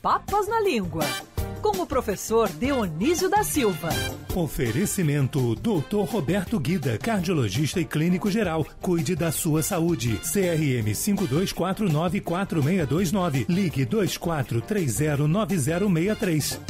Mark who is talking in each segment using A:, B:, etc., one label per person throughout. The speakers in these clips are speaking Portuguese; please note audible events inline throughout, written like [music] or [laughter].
A: Papas na Língua, com o professor Dionísio da Silva.
B: Oferecimento Dr. Roberto Guida, cardiologista e clínico geral. Cuide da sua saúde. CRM 52494629. Ligue 24309063.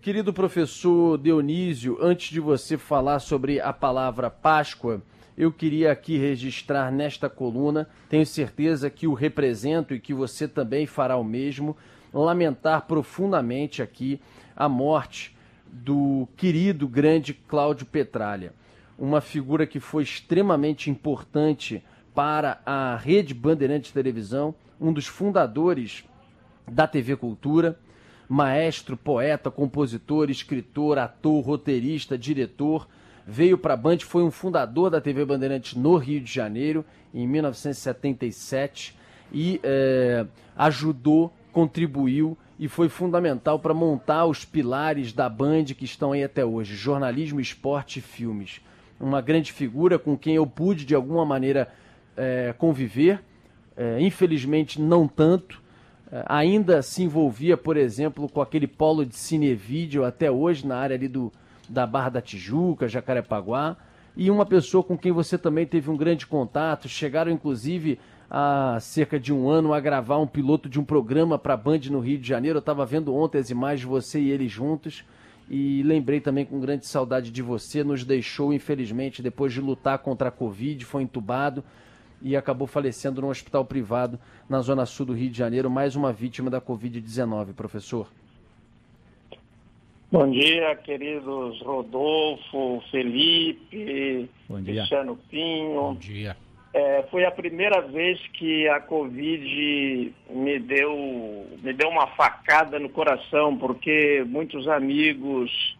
C: Querido professor Dionísio, antes de você falar sobre a palavra Páscoa, eu queria aqui registrar nesta coluna, tenho certeza que o represento e que você também fará o mesmo, lamentar profundamente aqui a morte do querido grande Cláudio Petralha, uma figura que foi extremamente importante para a Rede Bandeirantes de Televisão, um dos fundadores da TV Cultura, maestro, poeta, compositor, escritor, ator, roteirista, diretor. Veio para a Band, foi um fundador da TV Bandeirantes no Rio de Janeiro, em 1977, e é, ajudou, contribuiu e foi fundamental para montar os pilares da Band que estão aí até hoje: jornalismo, esporte e filmes. Uma grande figura com quem eu pude, de alguma maneira, é, conviver. É, infelizmente, não tanto, é, ainda se envolvia, por exemplo, com aquele polo de cinevídeo até hoje na área ali do, da Barra da Tijuca, Jacarepaguá, e uma pessoa com quem você também teve um grande contato, chegaram inclusive há cerca de um ano a gravar um piloto de um programa para a Band no Rio de Janeiro. Eu estava vendo ontem as imagens de você e ele juntos e lembrei também com grande saudade de você. Nos deixou, infelizmente, depois de lutar contra a Covid, foi entubado e acabou falecendo num hospital privado na zona sul do Rio de Janeiro, mais uma vítima da Covid-19, professor.
D: Bom dia, queridos Rodolfo, Felipe, Cristiano Pinho.
E: Bom dia.
D: É, foi a primeira vez que a Covid me deu, me deu uma facada no coração, porque muitos amigos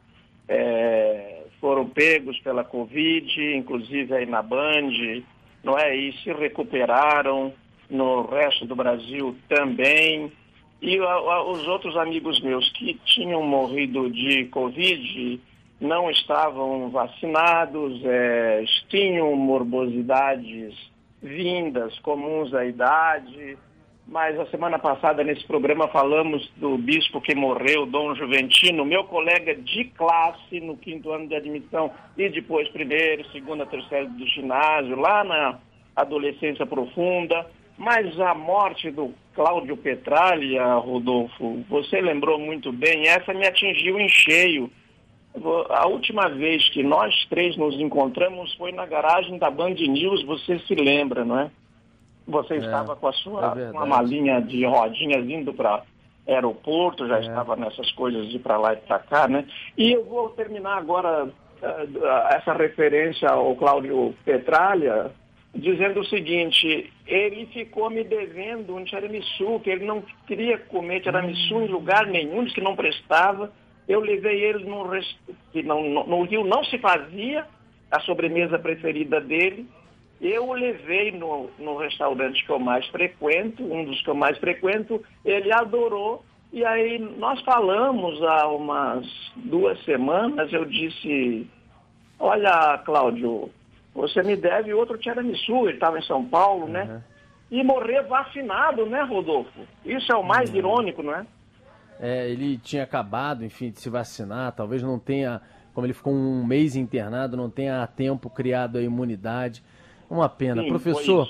D: é, foram pegos pela Covid, inclusive aí na Band, não é? E se recuperaram no resto do Brasil também. E a, a, os outros amigos meus que tinham morrido de Covid não estavam vacinados, é, tinham morbosidades vindas comuns à idade. Mas a semana passada, nesse programa, falamos do bispo que morreu, Dom Juventino, meu colega de classe no quinto ano de admissão e depois primeiro, segunda, terceira do ginásio, lá na adolescência profunda. Mas a morte do Cláudio Petralha, Rodolfo, você lembrou muito bem, essa me atingiu em cheio. A última vez que nós três nos encontramos foi na garagem da Band News, você se lembra, não é? Você é, estava com a sua é uma malinha de rodinhas indo para aeroporto, já é. estava nessas coisas de para lá e para cá, né? E eu vou terminar agora uh, essa referência ao Cláudio Petralha, dizendo o seguinte, ele ficou me devendo um tiramisu, que ele não queria comer tiramisu em lugar nenhum, que não prestava. Eu levei ele num rest... que não, no, no Rio não se fazia a sobremesa preferida dele. Eu o levei no, no restaurante que eu mais frequento, um dos que eu mais frequento, ele adorou. E aí nós falamos há umas duas semanas, eu disse, olha, Cláudio, você me deve outro tiramisu, ele estava em São Paulo, né? Uhum. E morrer vacinado, né, Rodolfo? Isso é o mais uhum. irônico, não é?
C: É, ele tinha acabado, enfim, de se vacinar, talvez não tenha, como ele ficou um mês internado, não tenha a tempo criado a imunidade. Uma pena. Sim, Professor,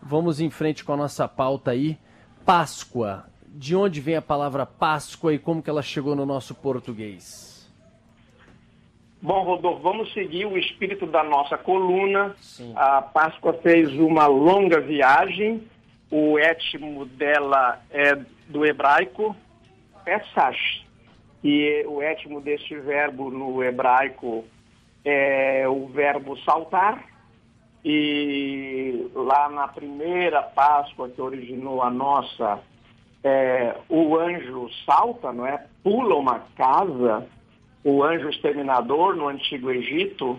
C: vamos em frente com a nossa pauta aí. Páscoa. De onde vem a palavra Páscoa e como que ela chegou no nosso português?
D: Bom, Rodolfo, vamos seguir o espírito da nossa coluna. Sim. A Páscoa fez uma longa viagem. O étimo dela é do hebraico Pesach. E o étimo deste verbo no hebraico é o verbo saltar. E lá na primeira Páscoa que originou a nossa, é, o anjo salta, não é? Pula uma casa o anjo exterminador no Antigo Egito,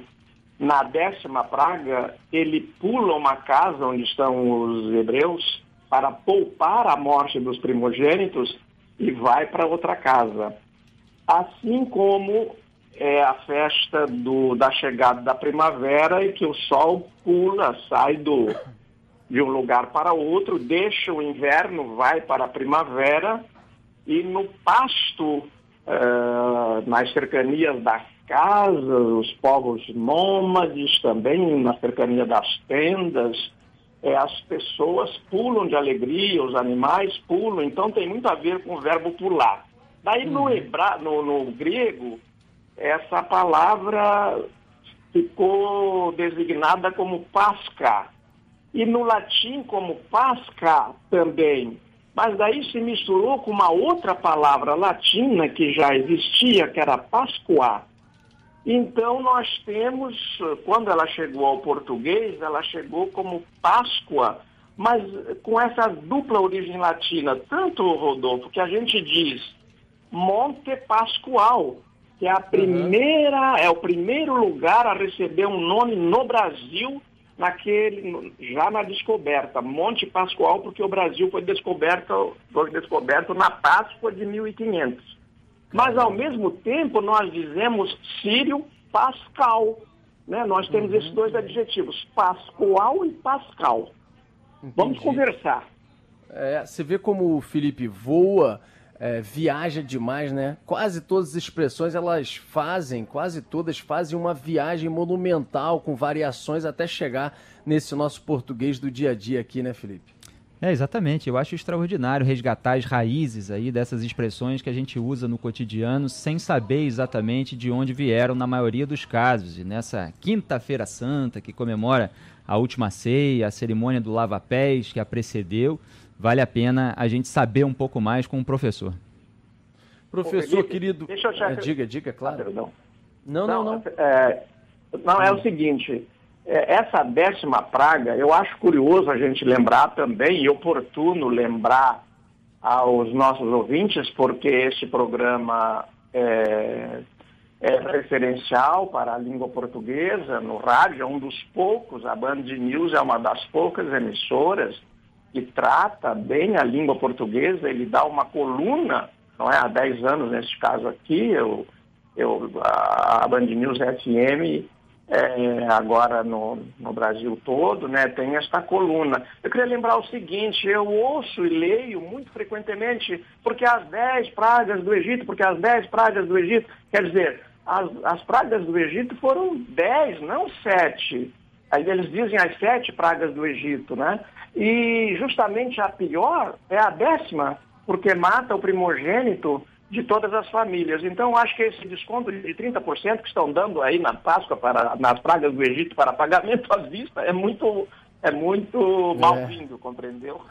D: na décima praga, ele pula uma casa onde estão os hebreus para poupar a morte dos primogênitos e vai para outra casa. Assim como é a festa do, da chegada da primavera e que o sol pula, sai do, de um lugar para outro, deixa o inverno, vai para a primavera e no pasto, uh, nas cercanias das casas, os povos nômades também, na cercania das tendas, é, as pessoas pulam de alegria, os animais pulam, então tem muito a ver com o verbo pular. Daí no, uhum. hebra, no, no grego, essa palavra ficou designada como Pasca. E no latim como Pasca também. Mas daí se misturou com uma outra palavra latina que já existia, que era Pascua. Então nós temos, quando ela chegou ao português, ela chegou como Páscoa, mas com essa dupla origem latina, tanto, Rodolfo, que a gente diz Monte Pascoal, que é a primeira, uhum. é o primeiro lugar a receber um nome no Brasil naquele, já na descoberta, Monte Pascoal, porque o Brasil foi descoberto, foi descoberto na Páscoa de 1500. Mas, ao mesmo tempo, nós dizemos Sírio Pascal. Né? Nós temos uhum. esses dois adjetivos, Pascoal e Pascal. Entendi. Vamos conversar.
C: É, você vê como o Felipe voa, é, viaja demais, né? Quase todas as expressões elas fazem, quase todas fazem uma viagem monumental com variações até chegar nesse nosso português do dia a dia aqui, né, Felipe?
E: É, exatamente. Eu acho extraordinário resgatar as raízes aí dessas expressões que a gente usa no cotidiano sem saber exatamente de onde vieram na maioria dos casos. E nessa quinta-feira santa que comemora a última ceia, a cerimônia do lava-pés que a precedeu, vale a pena a gente saber um pouco mais com o professor.
C: Professor, Felipe, querido. Deixa eu já... É, diga, diga, claro.
D: Ah, não,
C: não, não.
D: não. É, não, é o seguinte é, essa décima praga, eu acho curioso a gente lembrar também, e oportuno lembrar aos nossos ouvintes, porque esse programa é, é, referencial para a língua portuguesa no rádio, é um dos poucos, a Band News é uma das poucas emissoras que trata bem a língua portuguesa, ele dá uma coluna, não é? Há 10 anos, nesse caso aqui, eu, eu, a Band News FM é, agora no, no, Brasil todo, né, tem esta coluna. Eu queria lembrar o seguinte, eu ouço e leio muito frequentemente, porque as dez pragas do Egito, porque as dez pragas do Egito, quer dizer, as, as pragas do Egito foram dez, não sete. Aí eles dizem as sete pragas do Egito, né? E justamente a pior é a décima, porque mata o primogênito de todas as famílias. Então, acho que esse desconto de 30% que estão dando aí na Páscoa, para, nas pragas do Egito, para pagamento à vista, é muito, é muito é. mal-vindo, compreendeu?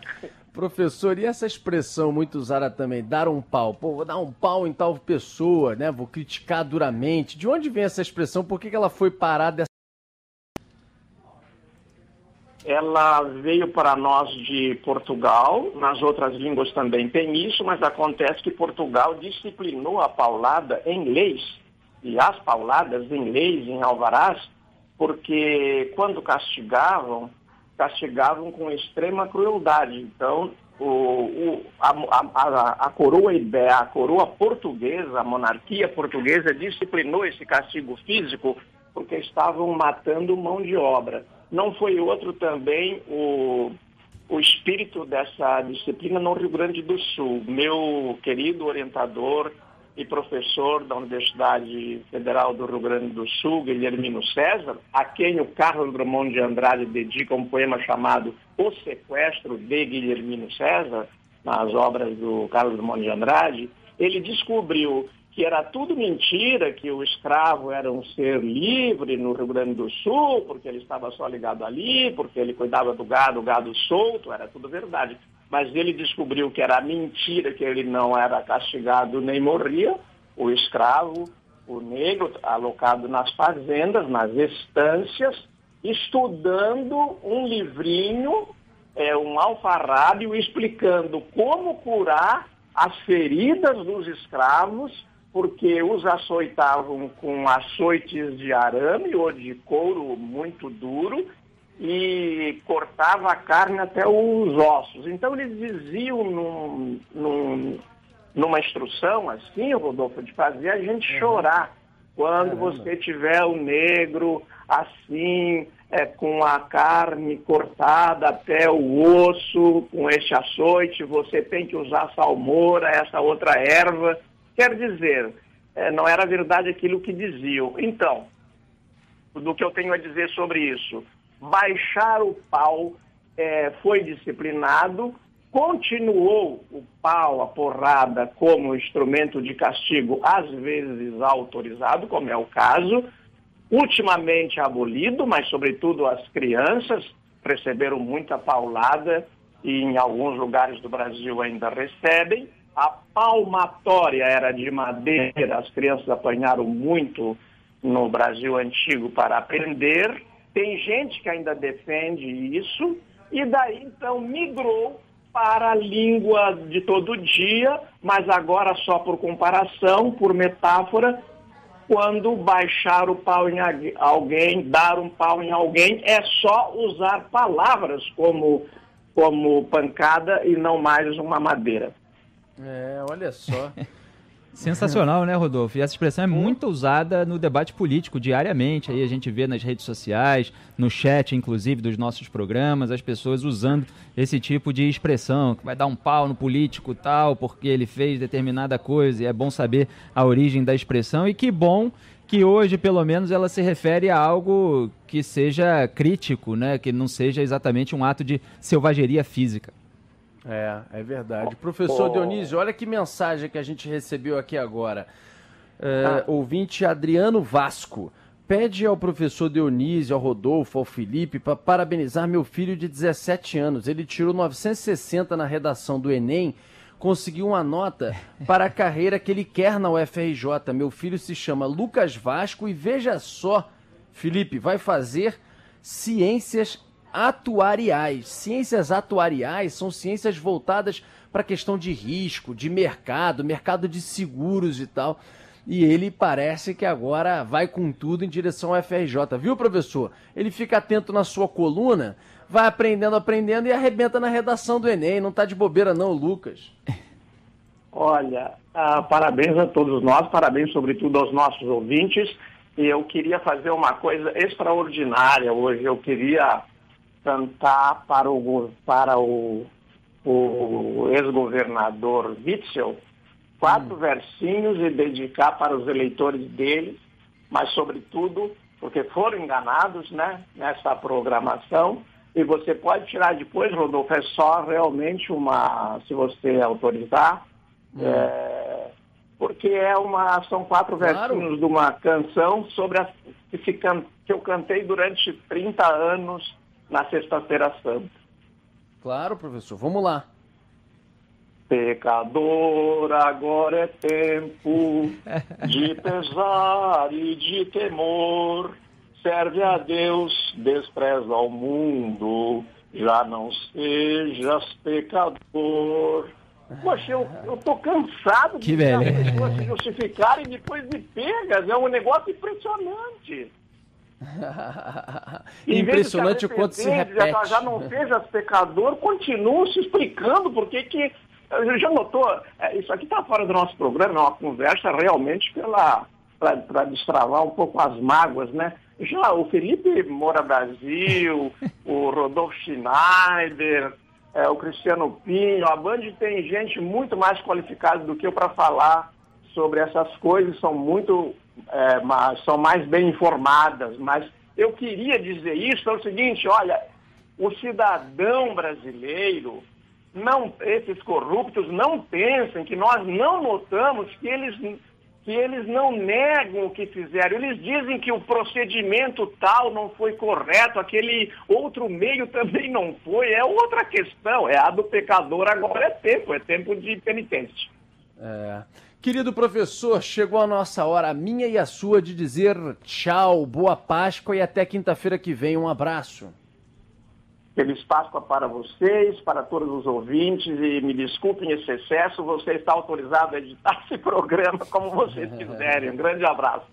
C: Professor, e essa expressão muito usada também, dar um pau? Pô, vou dar um pau em tal pessoa, né? Vou criticar duramente. De onde vem essa expressão? Por que, que ela foi parar dessa
D: ela veio para nós de Portugal, nas outras línguas também tem isso, mas acontece que Portugal disciplinou a paulada em leis, e as pauladas em leis, em alvarás, porque quando castigavam, castigavam com extrema crueldade. Então, o, o, a, a, a, coroa a coroa portuguesa, a monarquia portuguesa disciplinou esse castigo físico porque estavam matando mão de obra não foi outro também o, o espírito dessa disciplina no Rio Grande do Sul. Meu querido orientador e professor da Universidade Federal do Rio Grande do Sul, Guilhermino César, a quem o Carlos Drummond de Andrade dedica um poema chamado O Sequestro de Guilhermino César, nas obras do Carlos Drummond de Andrade, ele descobriu que era tudo mentira, que o escravo era um ser livre no Rio Grande do Sul, porque ele estava só ligado ali, porque ele cuidava do gado, o gado solto, era tudo verdade. Mas ele descobriu que era mentira, que ele não era castigado nem morria, o escravo, o negro, alocado nas fazendas, nas estâncias, estudando um livrinho, é, um alfarrábio, explicando como curar as feridas dos escravos porque os açoitavam com açoites de arame ou de couro muito duro e cortava a carne até os ossos. Então eles diziam num, num, numa instrução assim, Rodolfo, de fazer a gente uhum. chorar quando Caramba. você tiver o negro assim, é, com a carne cortada até o osso, com este açoite, você tem que usar salmoura, essa outra erva. Quer dizer, é, não era verdade aquilo que diziam. Então, do que eu tenho a dizer sobre isso, baixar o pau é, foi disciplinado, continuou o pau, a porrada, como instrumento de castigo, às vezes autorizado, como é o caso, ultimamente abolido, mas sobretudo as crianças receberam muita paulada e em alguns lugares do Brasil ainda recebem. A palmatória era de madeira, as crianças apanharam muito no Brasil antigo para aprender. Tem gente que ainda defende isso, e daí então migrou para a língua de todo dia, mas agora só por comparação, por metáfora, quando baixar o pau em alguém, dar um pau em alguém, é só usar palavras como, como pancada e não mais uma madeira.
C: É, olha só. [laughs]
E: Sensacional, né, Rodolfo? E essa expressão é muito usada no debate político diariamente. Aí a gente vê nas redes sociais, no chat, inclusive, dos nossos programas, as pessoas usando esse tipo de expressão, que vai dar um pau no político tal, porque ele fez determinada coisa. E é bom saber a origem da expressão. E que bom que hoje, pelo menos, ela se refere a algo que seja crítico, né? Que não seja exatamente um ato de selvageria física.
C: É, é verdade. Professor Dionísio, olha que mensagem que a gente recebeu aqui agora. É, ah. Ouvinte Adriano Vasco. Pede ao professor Dionísio, ao Rodolfo, ao Felipe, para parabenizar meu filho de 17 anos. Ele tirou 960 na redação do Enem, conseguiu uma nota para a carreira que ele quer na UFRJ. Meu filho se chama Lucas Vasco e veja só, Felipe, vai fazer ciências atuariais. Ciências atuariais são ciências voltadas para a questão de risco, de mercado, mercado de seguros e tal. E ele parece que agora vai com tudo em direção ao FRJ, viu, professor? Ele fica atento na sua coluna, vai aprendendo, aprendendo e arrebenta na redação do Enem. Não tá de bobeira, não, Lucas.
D: Olha, ah, parabéns a todos nós, parabéns sobretudo aos nossos ouvintes. E eu queria fazer uma coisa extraordinária hoje. Eu queria cantar para o, para o, o ex-governador Witzel quatro hum. versinhos e dedicar para os eleitores dele, mas sobretudo porque foram enganados né, nessa programação. E você pode tirar depois, Rodolfo, é só realmente uma, se você autorizar, hum. é, porque é uma, são quatro claro. versinhos de uma canção sobre a, que, se, que eu cantei durante 30 anos na Sexta-feira Santa.
C: Claro, professor, vamos lá.
D: Pecador, agora é tempo [laughs] de pesar e de temor. Serve a Deus, despreza ao mundo, já não sejas pecador. Poxa, eu, eu tô cansado
E: que de as
D: pessoas se justificarem depois de pegas. É um negócio impressionante.
C: Impressionante o quanto se repete.
D: Já, já não seja pecador, continua se explicando por que que... Já notou? É, isso aqui está fora do nosso programa, é uma conversa realmente para destravar um pouco as mágoas, né? Já o Felipe Moura Brasil, [laughs] o Rodolfo Schneider, é, o Cristiano Pinho, a Band tem gente muito mais qualificada do que eu para falar sobre essas coisas, são muito é, mas são mais bem informadas. Mas eu queria dizer isso, é o seguinte, olha, o cidadão brasileiro, não, esses corruptos não pensem que nós não notamos que eles, que eles não negam o que fizeram. Eles dizem que o procedimento tal não foi correto, aquele outro meio [laughs] também não foi. É outra questão. É a do pecador, agora é tempo, é tempo de penitência.
C: É. Querido professor, chegou a nossa hora, a minha e a sua, de dizer tchau, boa Páscoa e até quinta-feira que vem. Um abraço.
D: Feliz Páscoa para vocês, para todos os ouvintes e me desculpem esse excesso, você está autorizado a editar esse programa como vocês [laughs] quiserem. Um grande abraço.